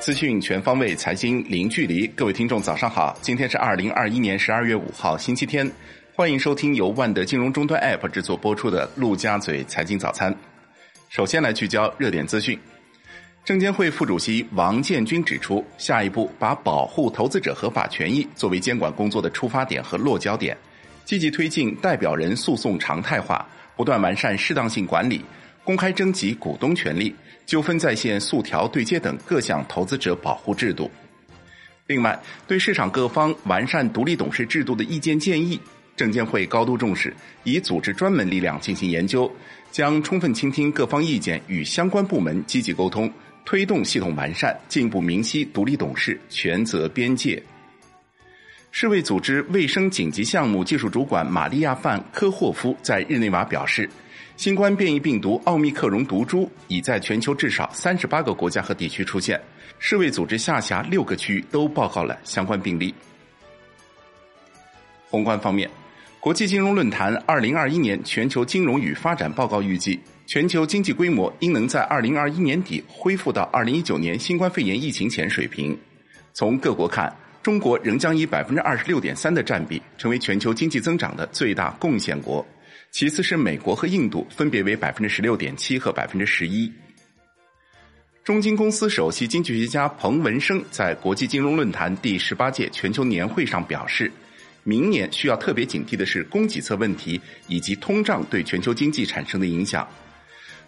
资讯全方位，财经零距离。各位听众，早上好！今天是二零二一年十二月五号，星期天。欢迎收听由万德金融终端 App 制作播出的《陆家嘴财经早餐》。首先来聚焦热点资讯。证监会副主席王建军指出，下一步把保护投资者合法权益作为监管工作的出发点和落脚点，积极推进代表人诉讼常态化，不断完善适当性管理。公开征集股东权利、纠纷在线诉调对接等各项投资者保护制度。另外，对市场各方完善独立董事制度的意见建议，证监会高度重视，已组织专门力量进行研究，将充分倾听各方意见，与相关部门积极沟通，推动系统完善，进一步明晰独立董事权责边界。世卫组织卫生紧急项目技术主管玛利亚·范科霍夫在日内瓦表示。新冠变异病毒奥密克戎毒株已在全球至少三十八个国家和地区出现，世卫组织下辖六个区域都报告了相关病例。宏观方面，国际金融论坛二零二一年全球金融与发展报告预计，全球经济规模应能在二零二一年底恢复到二零一九年新冠肺炎疫情前水平。从各国看，中国仍将以百分之二十六点三的占比，成为全球经济增长的最大贡献国。其次是美国和印度，分别为百分之十六点七和百分之十一。中金公司首席经济学家彭文生在国际金融论坛第十八届全球年会上表示，明年需要特别警惕的是供给侧问题以及通胀对全球经济产生的影响。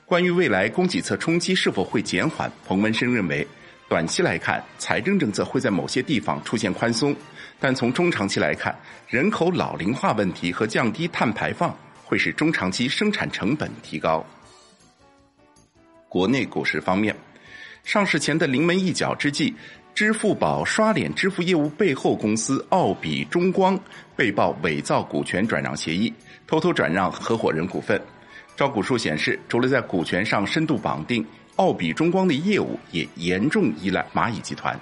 关于未来供给侧冲击是否会减缓，彭文生认为，短期来看，财政政策会在某些地方出现宽松，但从中长期来看，人口老龄化问题和降低碳排放。会使中长期生产成本提高。国内股市方面，上市前的临门一脚之际，支付宝刷脸支付业务背后公司奥比中光被曝伪造股权转让协议，偷偷转让合伙人股份。招股书显示，除了在股权上深度绑定，奥比中光的业务也严重依赖蚂蚁集团。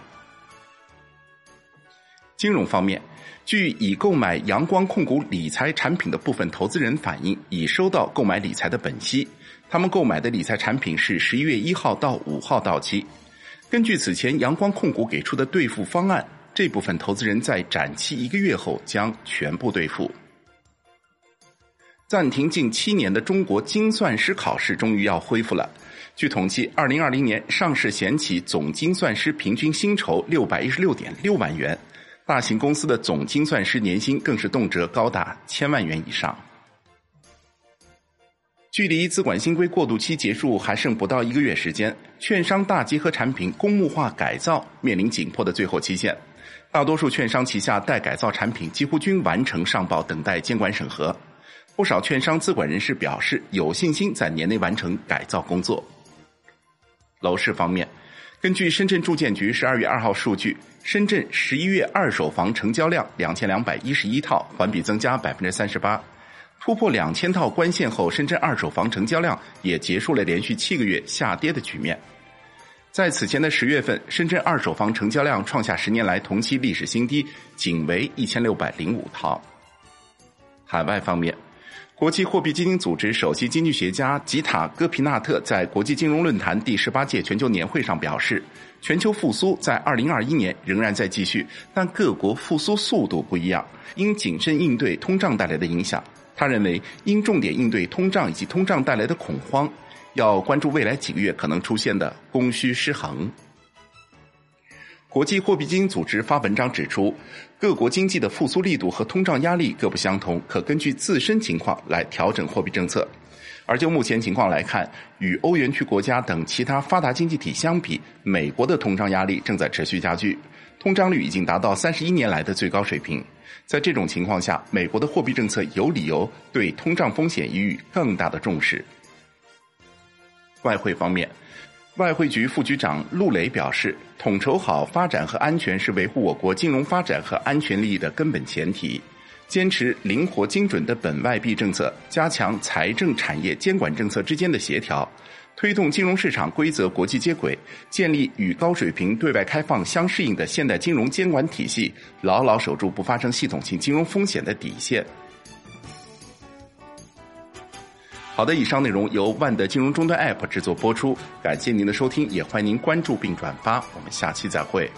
金融方面。据已购买阳光控股理财产品的部分投资人反映，已收到购买理财的本息。他们购买的理财产品是十一月一号到五号到期。根据此前阳光控股给出的兑付方案，这部分投资人在展期一个月后将全部兑付。暂停近七年的中国精算师考试终于要恢复了。据统计，二零二零年上市险企总精算师平均薪酬六百一十六点六万元。大型公司的总精算师年薪更是动辄高达千万元以上。距离资管新规过渡期结束还剩不到一个月时间，券商大集合产品公募化改造面临紧迫的最后期限。大多数券商旗下待改造产品几乎均完成上报，等待监管审核。不少券商资管人士表示有信心在年内完成改造工作。楼市方面。根据深圳住建局十二月二号数据，深圳十一月二手房成交量两千两百一十一套，环比增加百分之三十八，突破两千套关线后，深圳二手房成交量也结束了连续七个月下跌的局面。在此前的十月份，深圳二手房成交量创下十年来同期历史新低，仅为一千六百零五套。海外方面。国际货币基金组织首席经济学家吉塔戈皮纳特在国际金融论坛第十八届全球年会上表示，全球复苏在二零二一年仍然在继续，但各国复苏速度不一样，应谨慎应对通胀带来的影响。他认为，应重点应对通胀以及通胀带来的恐慌，要关注未来几个月可能出现的供需失衡。国际货币基金组织发文章指出，各国经济的复苏力度和通胀压力各不相同，可根据自身情况来调整货币政策。而就目前情况来看，与欧元区国家等其他发达经济体相比，美国的通胀压力正在持续加剧，通胀率已经达到三十一年来的最高水平。在这种情况下，美国的货币政策有理由对通胀风险予以更大的重视。外汇方面。外汇局副局长陆磊表示，统筹好发展和安全是维护我国金融发展和安全利益的根本前提。坚持灵活精准的本外币政策，加强财政、产业、监管政策之间的协调，推动金融市场规则国际接轨，建立与高水平对外开放相适应的现代金融监管体系，牢牢守住不发生系统性金融风险的底线。好的，以上内容由万德金融终端 App 制作播出，感谢您的收听，也欢迎您关注并转发，我们下期再会。